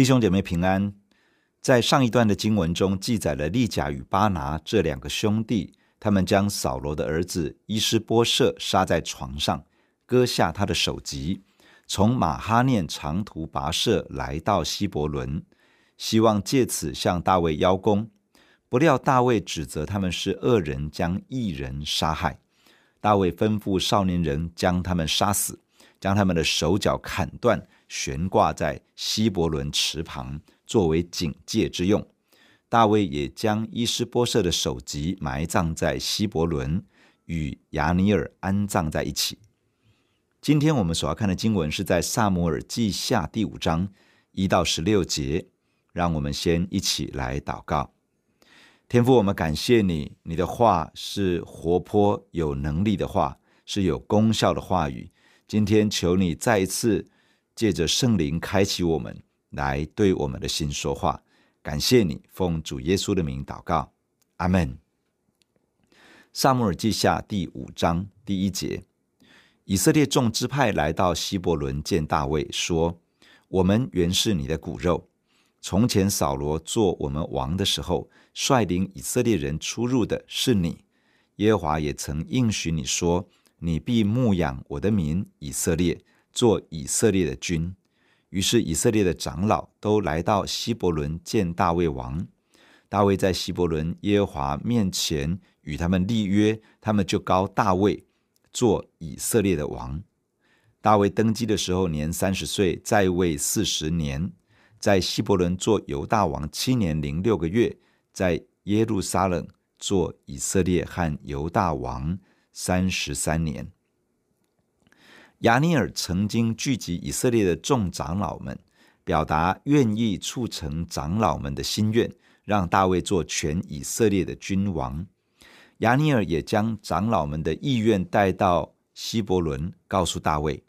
弟兄姐妹平安。在上一段的经文中，记载了利甲与巴拿这两个兄弟，他们将扫罗的儿子伊施波设杀在床上，割下他的首级，从马哈念长途跋涉来到希伯伦，希望借此向大卫邀功。不料大卫指责他们是恶人，将义人杀害。大卫吩咐少年人将他们杀死，将他们的手脚砍断。悬挂在希伯伦池旁，作为警戒之用。大卫也将伊施波设的首级埋葬在希伯伦，与亚尼尔安葬在一起。今天我们所要看的经文是在撒母耳记下第五章一到十六节。让我们先一起来祷告。天父，我们感谢你，你的话是活泼有能力的话，是有功效的话语。今天求你再一次。借着圣灵开启我们，来对我们的心说话。感谢你，奉主耶稣的名祷告，阿门。撒母耳记下第五章第一节：以色列众支派来到希伯仑见大卫，说：“我们原是你的骨肉。从前扫罗做我们王的时候，率领以色列人出入的是你。耶和华也曾应许你说：你必牧养我的民以色列。”做以色列的君，于是以色列的长老都来到希伯仑见大卫王。大卫在希伯仑耶和华面前与他们立约，他们就膏大卫做以色列的王。大卫登基的时候年三十岁，在位四十年，在希伯仑做犹大王七年零六个月，在耶路撒冷做以色列和犹大王三十三年。亚尼尔曾经聚集以色列的众长老们，表达愿意促成长老们的心愿，让大卫做全以色列的君王。亚尼尔也将长老们的意愿带到希伯伦，告诉大卫。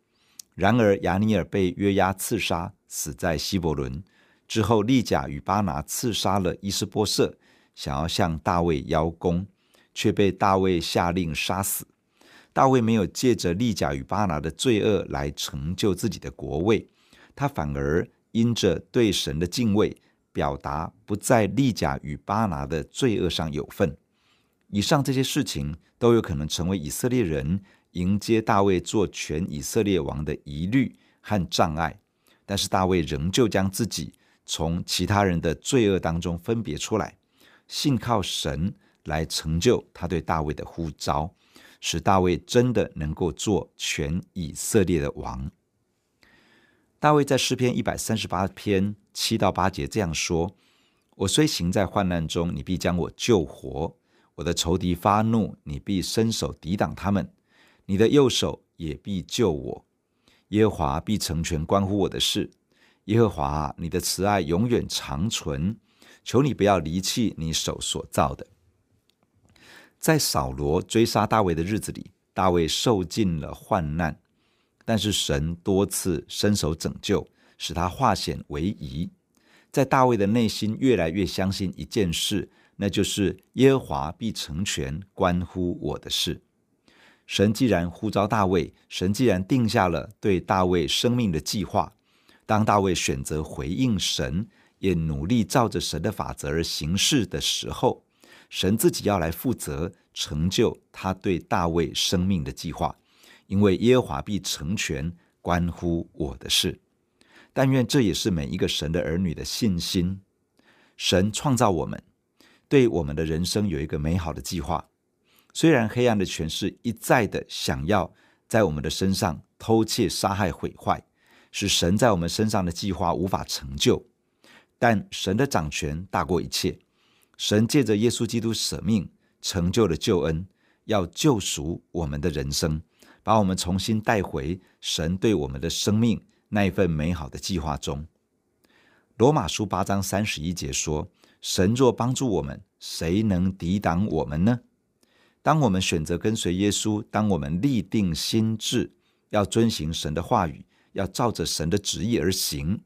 然而，亚尼尔被约押刺杀，死在希伯伦。之后，利甲与巴拿刺杀了伊斯波设，想要向大卫邀功，却被大卫下令杀死。大卫没有借着利甲与巴拿的罪恶来成就自己的国位，他反而因着对神的敬畏，表达不在利甲与巴拿的罪恶上有份。以上这些事情都有可能成为以色列人迎接大卫做全以色列王的疑虑和障碍，但是大卫仍旧将自己从其他人的罪恶当中分别出来，信靠神来成就他对大卫的呼召。使大卫真的能够做全以色列的王。大卫在诗篇一百三十八篇七到八节这样说：“我虽行在患难中，你必将我救活；我的仇敌发怒，你必伸手抵挡他们；你的右手也必救我。耶和华必成全关乎我的事。耶和华，你的慈爱永远长存，求你不要离弃你手所造的。”在扫罗追杀大卫的日子里，大卫受尽了患难，但是神多次伸手拯救，使他化险为夷。在大卫的内心越来越相信一件事，那就是耶和华必成全关乎我的事。神既然呼召大卫，神既然定下了对大卫生命的计划，当大卫选择回应神，也努力照着神的法则而行事的时候，神自己要来负责成就他对大卫生命的计划，因为耶和华必成全关乎我的事。但愿这也是每一个神的儿女的信心。神创造我们，对我们的人生有一个美好的计划。虽然黑暗的权势一再的想要在我们的身上偷窃、杀害、毁坏，使神在我们身上的计划无法成就，但神的掌权大过一切。神借着耶稣基督舍命，成就了救恩，要救赎我们的人生，把我们重新带回神对我们的生命那一份美好的计划中。罗马书八章三十一节说：“神若帮助我们，谁能抵挡我们呢？”当我们选择跟随耶稣，当我们立定心志，要遵行神的话语，要照着神的旨意而行，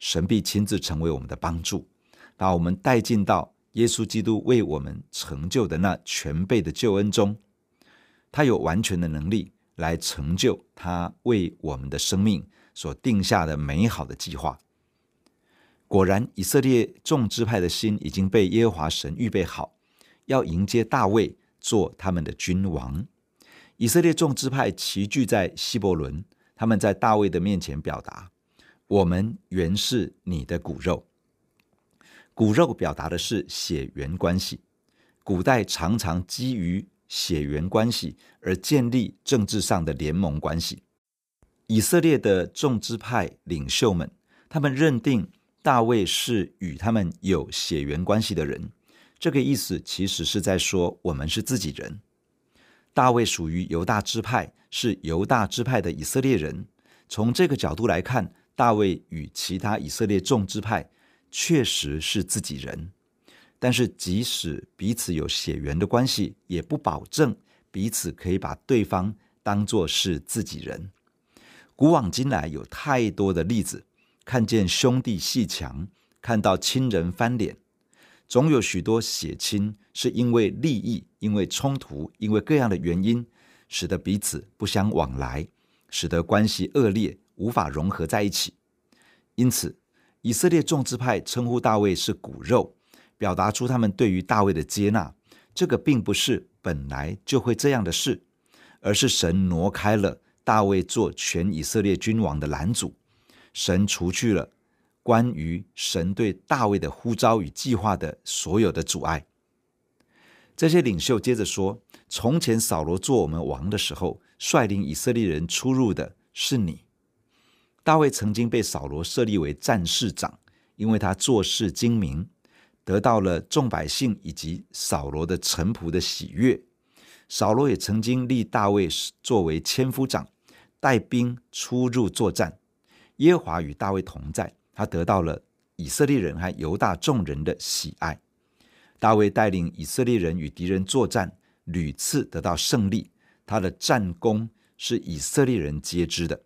神必亲自成为我们的帮助，把我们带进到。耶稣基督为我们成就的那全备的救恩中，他有完全的能力来成就他为我们的生命所定下的美好的计划。果然，以色列众支派的心已经被耶和华神预备好，要迎接大卫做他们的君王。以色列众支派齐聚在希伯伦，他们在大卫的面前表达：“我们原是你的骨肉。”骨肉表达的是血缘关系。古代常常基于血缘关系而建立政治上的联盟关系。以色列的众支派领袖们，他们认定大卫是与他们有血缘关系的人。这个意思其实是在说，我们是自己人。大卫属于犹大支派，是犹大支派的以色列人。从这个角度来看，大卫与其他以色列众支派确实是自己人。但是，即使彼此有血缘的关系，也不保证彼此可以把对方当作是自己人。古往今来，有太多的例子，看见兄弟鬩墙，看到亲人翻脸，总有许多血亲是因为利益、因为冲突、因为各样的原因，使得彼此不相往来，使得关系恶劣，无法融合在一起。因此，以色列众支派称呼大卫是骨肉。表达出他们对于大卫的接纳，这个并不是本来就会这样的事，而是神挪开了大卫做全以色列君王的拦阻，神除去了关于神对大卫的呼召与计划的所有的阻碍。这些领袖接着说：“从前扫罗做我们王的时候，率领以色列人出入的是你。大卫曾经被扫罗设立为战士长，因为他做事精明。”得到了众百姓以及扫罗的臣仆的喜悦。扫罗也曾经立大卫作为千夫长，带兵出入作战。耶和华与大卫同在，他得到了以色列人和犹大众人的喜爱。大卫带领以色列人与敌人作战，屡次得到胜利。他的战功是以色列人皆知的。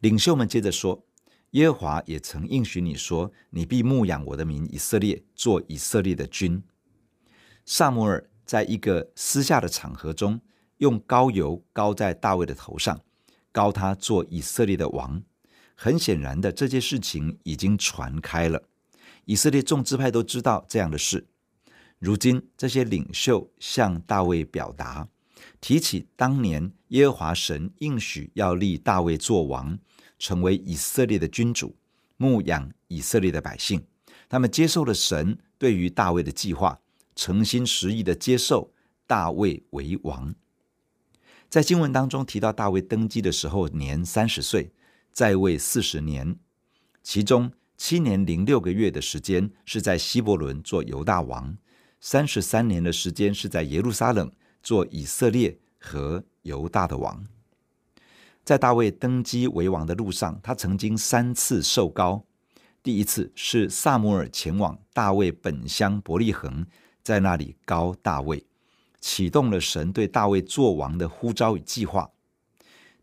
领袖们接着说。耶和华也曾应许你说：“你必牧养我的民以色列，做以色列的君。”撒母耳在一个私下的场合中，用膏油膏在大卫的头上，膏他做以色列的王。很显然的，这件事情已经传开了，以色列众支派都知道这样的事。如今，这些领袖向大卫表达，提起当年耶和华神应许要立大卫做王。成为以色列的君主，牧养以色列的百姓。他们接受了神对于大卫的计划，诚心实意的接受大卫为王。在经文当中提到，大卫登基的时候年三十岁，在位四十年，其中七年零六个月的时间是在希伯伦做犹大王，三十三年的时间是在耶路撒冷做以色列和犹大的王。在大卫登基为王的路上，他曾经三次受膏。第一次是撒母耳前往大卫本乡伯利恒，在那里膏大卫，启动了神对大卫做王的呼召与计划。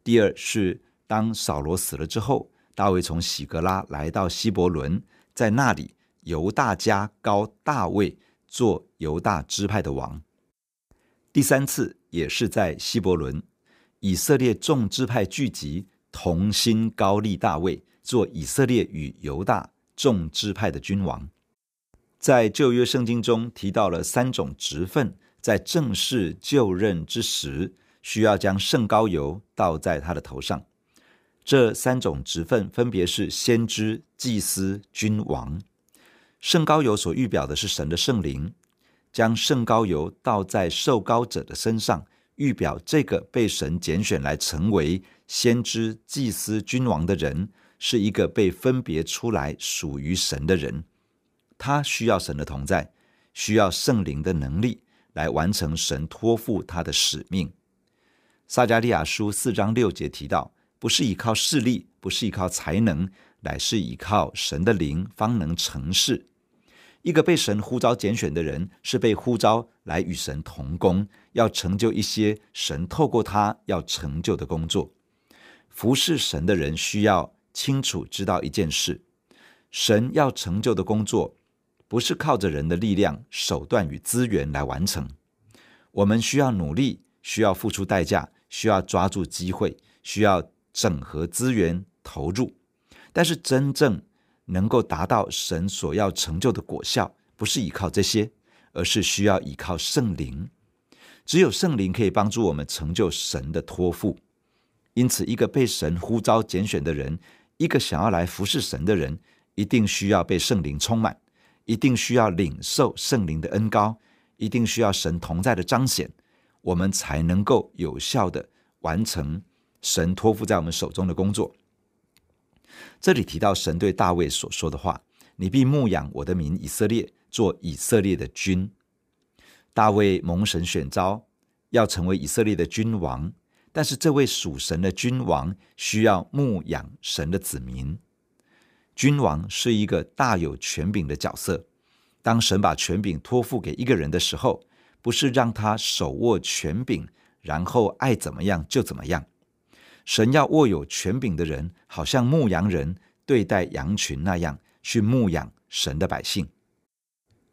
第二是当扫罗死了之后，大卫从喜格拉来到希伯伦，在那里犹大家膏大卫做犹大支派的王。第三次也是在希伯伦。以色列众支派聚集，同心高立大卫做以色列与犹大众支派的君王。在旧约圣经中提到了三种职分，在正式就任之时，需要将圣膏油倒在他的头上。这三种职分分别是先知、祭司、君王。圣膏油所预表的是神的圣灵，将圣膏油倒在受膏者的身上。预表这个被神拣选来成为先知、祭司、君王的人，是一个被分别出来属于神的人。他需要神的同在，需要圣灵的能力来完成神托付他的使命。撒迦利亚书四章六节提到，不是依靠势力，不是依靠才能，乃是依靠神的灵，方能成事。一个被神呼召拣选的人，是被呼召来与神同工，要成就一些神透过他要成就的工作。服侍神的人需要清楚知道一件事：神要成就的工作，不是靠着人的力量、手段与资源来完成。我们需要努力，需要付出代价，需要抓住机会，需要整合资源投入。但是真正能够达到神所要成就的果效，不是依靠这些，而是需要依靠圣灵。只有圣灵可以帮助我们成就神的托付。因此，一个被神呼召拣选的人，一个想要来服侍神的人，一定需要被圣灵充满，一定需要领受圣灵的恩膏，一定需要神同在的彰显，我们才能够有效地完成神托付在我们手中的工作。这里提到神对大卫所说的话：“你必牧养我的民以色列，做以色列的君。”大卫蒙神选召，要成为以色列的君王。但是这位属神的君王需要牧养神的子民。君王是一个大有权柄的角色。当神把权柄托付给一个人的时候，不是让他手握权柄，然后爱怎么样就怎么样。神要握有权柄的人，好像牧羊人对待羊群那样，去牧养神的百姓。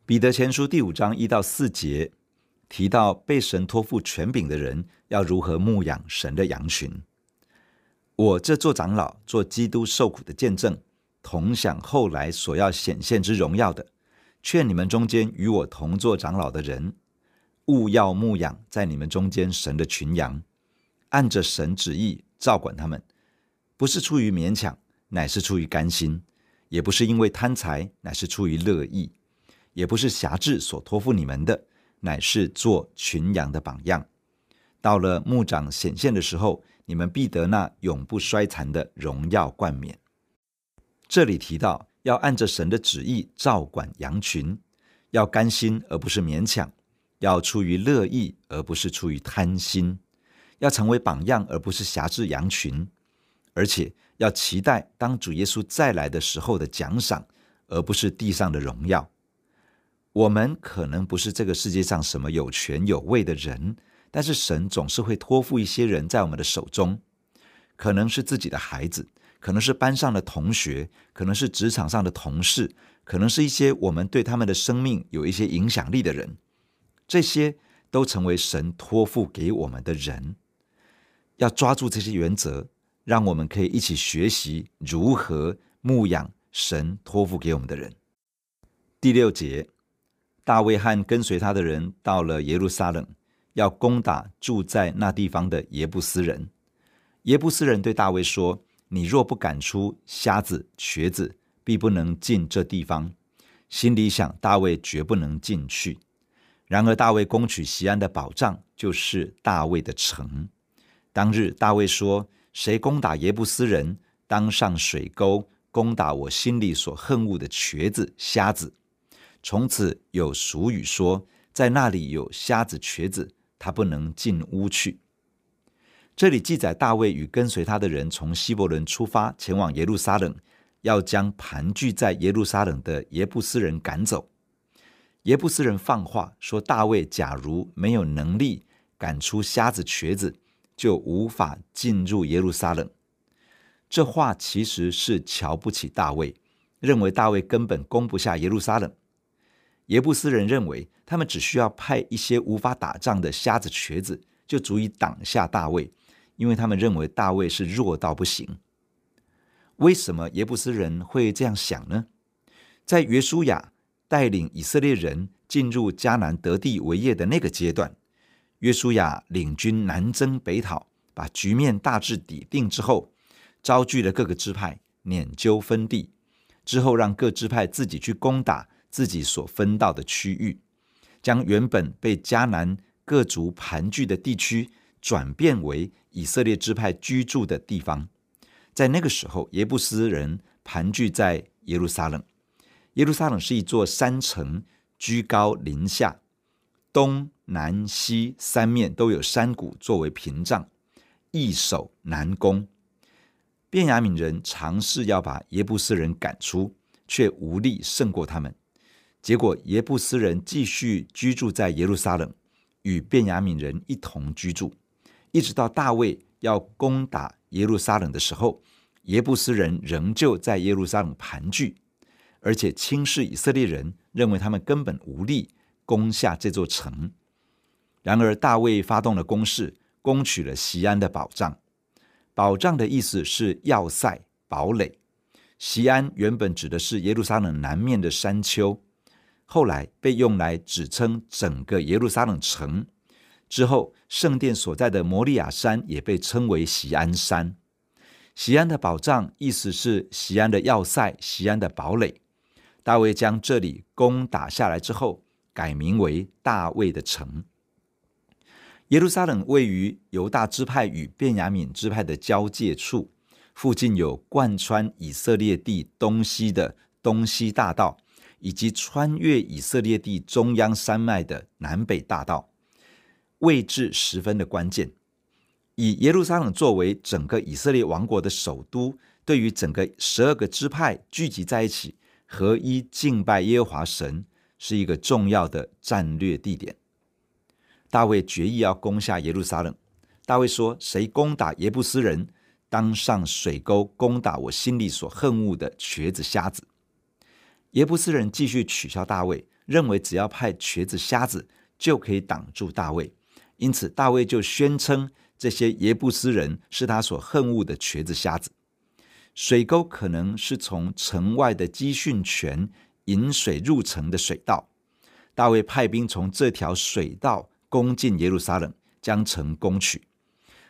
彼得前书第五章一到四节。提到被神托付权柄的人要如何牧养神的羊群。我这做长老，做基督受苦的见证，同享后来所要显现之荣耀的，劝你们中间与我同做长老的人，务要牧养在你们中间神的群羊，按着神旨意照管他们，不是出于勉强，乃是出于甘心；也不是因为贪财，乃是出于乐意；也不是挟制所托付你们的。乃是做群羊的榜样。到了牧长显现的时候，你们必得那永不衰残的荣耀冠冕。这里提到要按着神的旨意照管羊群，要甘心而不是勉强，要出于乐意而不是出于贪心，要成为榜样而不是挟制羊群，而且要期待当主耶稣再来的时候的奖赏，而不是地上的荣耀。我们可能不是这个世界上什么有权有位的人，但是神总是会托付一些人在我们的手中，可能是自己的孩子，可能是班上的同学，可能是职场上的同事，可能是一些我们对他们的生命有一些影响力的人，这些都成为神托付给我们的人。要抓住这些原则，让我们可以一起学习如何牧养神托付给我们的人。第六节。大卫和跟随他的人到了耶路撒冷，要攻打住在那地方的耶布斯人。耶布斯人对大卫说：“你若不赶出瞎子、瘸子，必不能进这地方。”心里想，大卫绝不能进去。然而，大卫攻取西安的保障，就是大卫的城。当日，大卫说：“谁攻打耶布斯人，当上水沟攻打我心里所恨恶的瘸子、瞎子。”从此有俗语说，在那里有瞎子、瘸子，他不能进屋去。这里记载大卫与跟随他的人从希伯伦出发，前往耶路撒冷，要将盘踞在耶路撒冷的耶布斯人赶走。耶布斯人放话说，大卫假如没有能力赶出瞎子、瘸子，就无法进入耶路撒冷。这话其实是瞧不起大卫，认为大卫根本攻不下耶路撒冷。耶布斯人认为，他们只需要派一些无法打仗的瞎子、瘸子，就足以挡下大卫，因为他们认为大卫是弱到不行。为什么耶布斯人会这样想呢？在约书亚带领以色列人进入迦南得地为业的那个阶段，约书亚领军南征北讨，把局面大致底定之后，招聚了各个支派，拈阄分地，之后让各支派自己去攻打。自己所分到的区域，将原本被迦南各族盘踞的地区转变为以色列支派居住的地方。在那个时候，耶布斯人盘踞在耶路撒冷。耶路撒冷是一座山城，居高临下，东南西三面都有山谷作为屏障，易守难攻。便雅悯人尝试要把耶布斯人赶出，却无力胜过他们。结果，耶布斯人继续居住在耶路撒冷，与便雅悯人一同居住，一直到大卫要攻打耶路撒冷的时候，耶布斯人仍旧在耶路撒冷盘踞，而且轻视以色列人，认为他们根本无力攻下这座城。然而，大卫发动了攻势，攻取了西安的保障。保障的意思是要塞、堡垒。西安原本指的是耶路撒冷南面的山丘，后来被用来指称整个耶路撒冷城。之后，圣殿所在的摩利亚山也被称为西安山。西安的保障，意思是西安的要塞、西安的堡垒。大卫将这里攻打下来之后，改名为大卫的城。耶路撒冷位于犹大支派与便雅悯支派的交界处，附近有贯穿以色列地东西的东西大道，以及穿越以色列地中央山脉的南北大道。位置十分的关键，以耶路撒冷作为整个以色列王国的首都，对于整个十二个支派聚集在一起，合一敬拜耶和华神，是一个重要的战略地点。大卫决意要攻下耶路撒冷。大卫说：“谁攻打耶布斯人，当上水沟攻打我心里所恨恶的瘸子瞎子。”耶布斯人继续取笑大卫，认为只要派瘸子瞎子就可以挡住大卫。因此，大卫就宣称这些耶布斯人是他所恨恶的瘸子瞎子。水沟可能是从城外的基训泉引水入城的水道。大卫派兵从这条水道攻进耶路撒冷，将城攻取。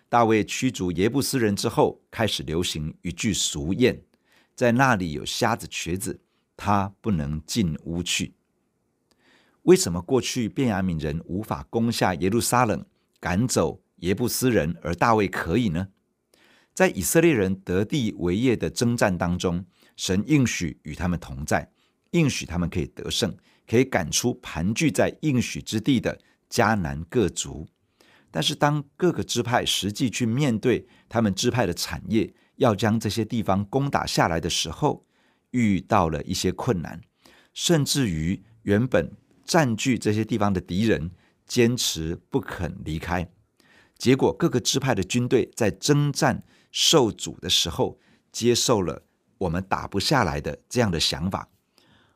大卫驱逐耶布斯人之后，开始流行一句俗谚：在那里有瞎子瘸子，他不能进屋去。为什么过去便雅悯人无法攻下耶路撒冷，赶走耶布斯人，而大卫可以呢？在以色列人得地为业的征战当中，神应许与他们同在，应许他们可以得胜，可以赶出盘踞在应许之地的迦南各族。但是，当各个支派实际去面对他们支派的产业，要将这些地方攻打下来的时候，遇到了一些困难，甚至于原本。占据这些地方的敌人坚持不肯离开，结果各个支派的军队在征战受阻的时候，接受了我们打不下来的这样的想法。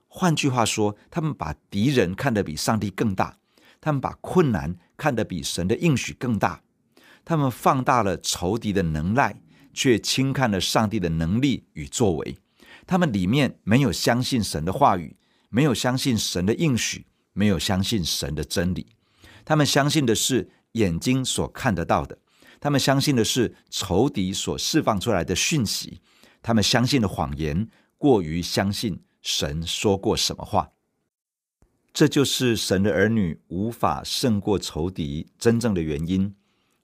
换句话说，他们把敌人看得比上帝更大，他们把困难看得比神的应许更大，他们放大了仇敌的能耐，却轻看了上帝的能力与作为。他们里面没有相信神的话语，没有相信神的应许。没有相信神的真理，他们相信的是眼睛所看得到的，他们相信的是仇敌所释放出来的讯息，他们相信的谎言过于相信神说过什么话。这就是神的儿女无法胜过仇敌真正的原因，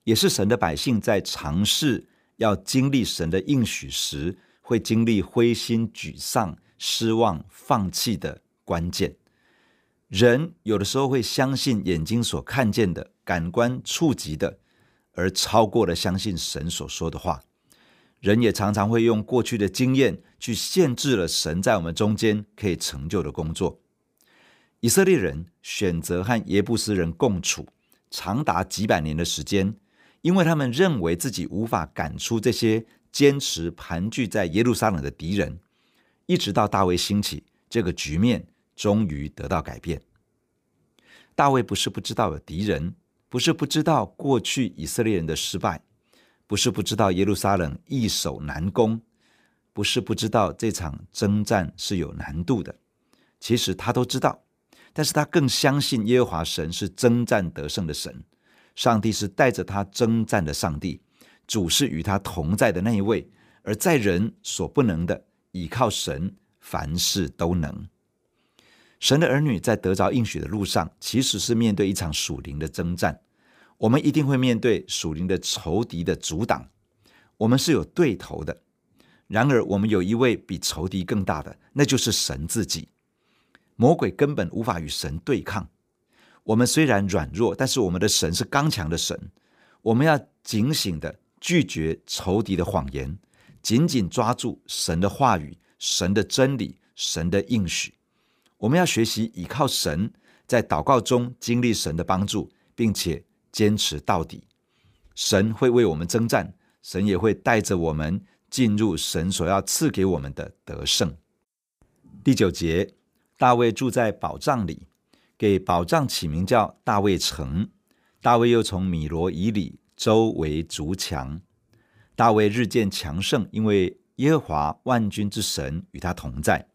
也是神的百姓在尝试要经历神的应许时，会经历灰心、沮丧、失望、放弃的关键。人有的时候会相信眼睛所看见的、感官触及的，而超过了相信神所说的话。人也常常会用过去的经验去限制了神在我们中间可以成就的工作。以色列人选择和耶布斯人共处长达几百年的时间，因为他们认为自己无法赶出这些坚持盘踞在耶路撒冷的敌人，一直到大卫兴起，这个局面。终于得到改变。大卫不是不知道有敌人，不是不知道过去以色列人的失败，不是不知道耶路撒冷易守难攻，不是不知道这场征战是有难度的。其实他都知道，但是他更相信耶和华神是征战得胜的神，上帝是带着他征战的上帝，主是与他同在的那一位，而在人所不能的，倚靠神，凡事都能。神的儿女在得着应许的路上，其实是面对一场属灵的征战。我们一定会面对属灵的仇敌的阻挡，我们是有对头的。然而，我们有一位比仇敌更大的，那就是神自己。魔鬼根本无法与神对抗。我们虽然软弱，但是我们的神是刚强的神。我们要警醒地拒绝仇敌的谎言，紧紧抓住神的话语、神的真理、神的应许。我们要学习依靠神，在祷告中经历神的帮助，并且坚持到底。神会为我们征战，神也会带着我们进入神所要赐给我们的得胜。第九节，大卫住在宝藏里，给宝藏起名叫大卫城。大卫又从米罗以里周围筑墙。大卫日渐强盛，因为耶和华万军之神与他同在。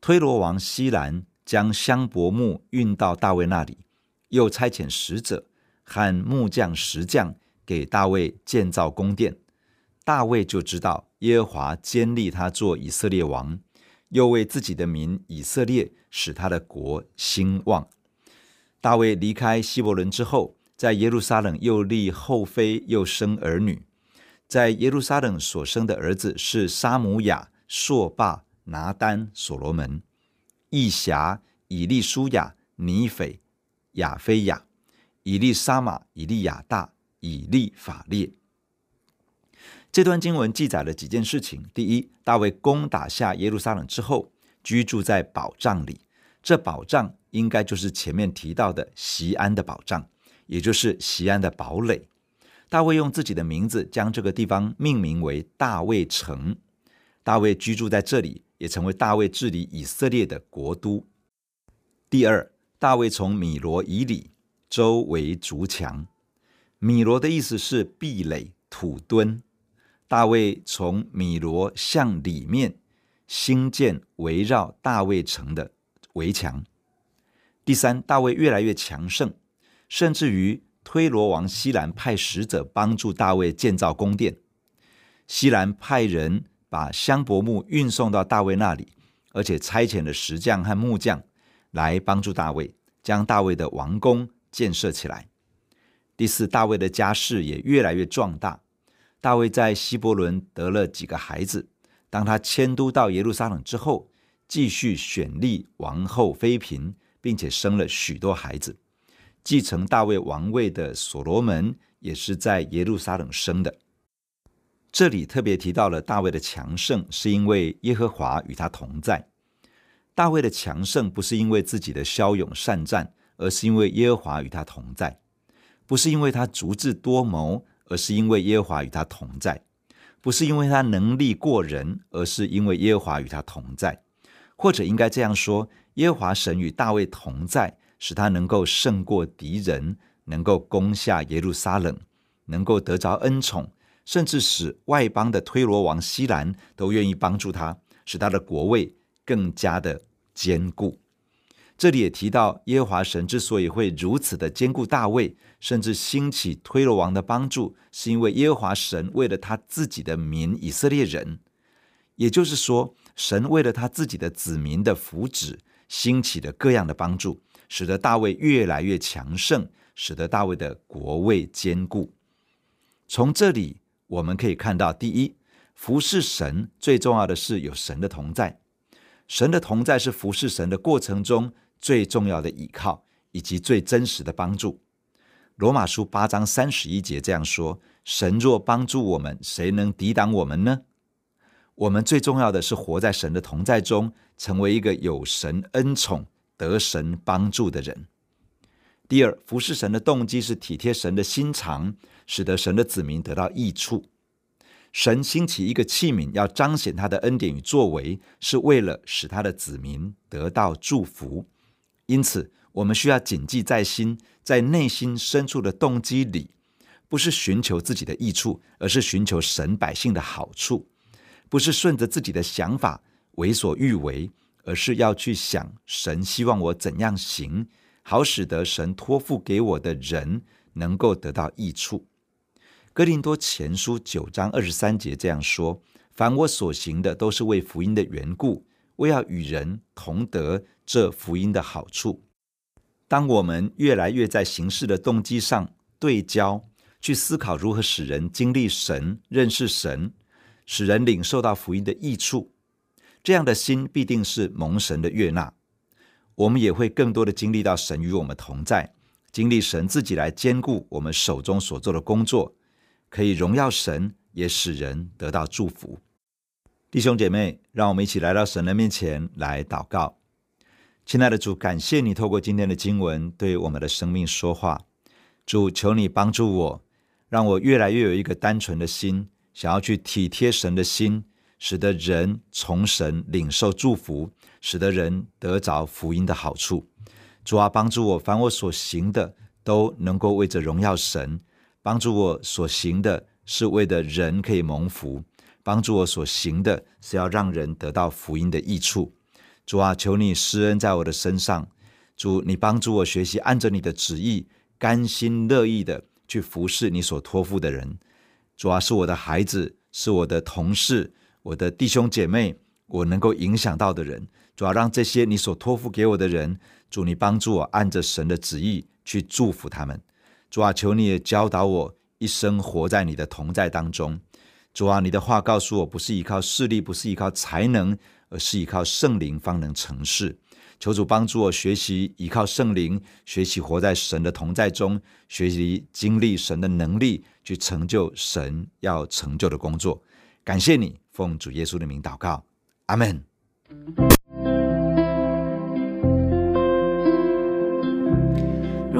推罗王希兰将香柏木运到大卫那里，又差遣使者和木匠、石匠给大卫建造宫殿。大卫就知道耶和华坚立他做以色列王，又为自己的民以色列使他的国兴旺。大卫离开希伯伦之后，在耶路撒冷又立后妃，又生儿女。在耶路撒冷所生的儿子是沙姆亚、朔霸、拿单、所罗门、义侠、以利舒亚、尼斐、亚非亚、以利沙玛、以利亚大、以利法列。这段经文记载了几件事情：第一，大卫攻打下耶路撒冷之后，居住在宝藏里，这宝藏应该就是前面提到的西安的宝藏，也就是西安的堡垒。大卫用自己的名字将这个地方命名为大卫城。大卫居住在这里，也成为大卫治理以色列的国都。第二，大卫从米罗以里周围筑墙。米罗的意思是壁垒、土墩。大卫从米罗向里面兴建围绕大卫城的围墙。第三，大卫越来越强盛，甚至于推罗王西兰派使者帮助大卫建造宫殿。西兰派人把香柏木运送到大卫那里，而且差遣了石匠和木匠来帮助大卫，将大卫的王宫建设起来。第四，大卫的家世也越来越壮大。大卫在希伯伦得了几个孩子。当他迁都到耶路撒冷之后，继续选立王后妃嫔，并且生了许多孩子。继承大卫王位的所罗门也是在耶路撒冷生的。这里特别提到了大卫的强盛，是因为耶和华与他同在。大卫的强盛不是因为自己的骁勇善战，而是因为耶和华与他同在；不是因为他足智多谋。而是因为耶和华与他同在，不是因为他能力过人，而是因为耶和华与他同在。或者应该这样说：耶和华神与大卫同在，使他能够胜过敌人，能够攻下耶路撒冷，能够得着恩宠，甚至使外邦的推罗王希兰都愿意帮助他，使他的国位更加的坚固。这里也提到，耶和华神之所以会如此的坚固大卫，甚至兴起推罗王的帮助，是因为耶和华神为了他自己的民以色列人，也就是说，神为了他自己的子民的福祉，兴起了各样的帮助，使得大卫越来越强盛，使得大卫的国位坚固。从这里我们可以看到，第一，服侍神最重要的是有神的同在，神的同在是服侍神的过程中。最重要的依靠以及最真实的帮助，罗马书八章三十一节这样说：“神若帮助我们，谁能抵挡我们呢？”我们最重要的是活在神的同在中，成为一个有神恩宠、得神帮助的人。第二，服侍神的动机是体贴神的心肠，使得神的子民得到益处。神兴起一个器皿，要彰显他的恩典与作为，是为了使他的子民得到祝福。因此，我们需要谨记在心，在内心深处的动机里，不是寻求自己的益处，而是寻求神百姓的好处；不是顺着自己的想法为所欲为，而是要去想神希望我怎样行，好使得神托付给我的人能够得到益处。哥林多前书九章二十三节这样说：“凡我所行的，都是为福音的缘故。”为要与人同德这福音的好处。当我们越来越在行事的动机上对焦，去思考如何使人经历神、认识神，使人领受到福音的益处，这样的心必定是蒙神的悦纳。我们也会更多的经历到神与我们同在，经历神自己来兼顾我们手中所做的工作，可以荣耀神，也使人得到祝福。弟兄姐妹，让我们一起来到神的面前来祷告。亲爱的主，感谢你透过今天的经文对我们的生命说话。主，求你帮助我，让我越来越有一个单纯的心，想要去体贴神的心，使得人从神领受祝福，使得人得着福音的好处。主啊，帮助我，凡我所行的都能够为着荣耀神，帮助我所行的是为的人可以蒙福。帮助我所行的是要让人得到福音的益处。主啊，求你施恩在我的身上。主，你帮助我学习按着你的旨意，甘心乐意的去服侍你所托付的人。主啊，是我的孩子，是我的同事，我的弟兄姐妹，我能够影响到的人。主啊，让这些你所托付给我的人，主你帮助我按着神的旨意去祝福他们。主啊，求你也教导我一生活在你的同在当中。主啊，你的话告诉我，不是依靠势力，不是依靠才能，而是依靠圣灵方能成事。求主帮助我学习依靠圣灵，学习活在神的同在中，学习经历神的能力，去成就神要成就的工作。感谢你，奉主耶稣的名祷告，阿门。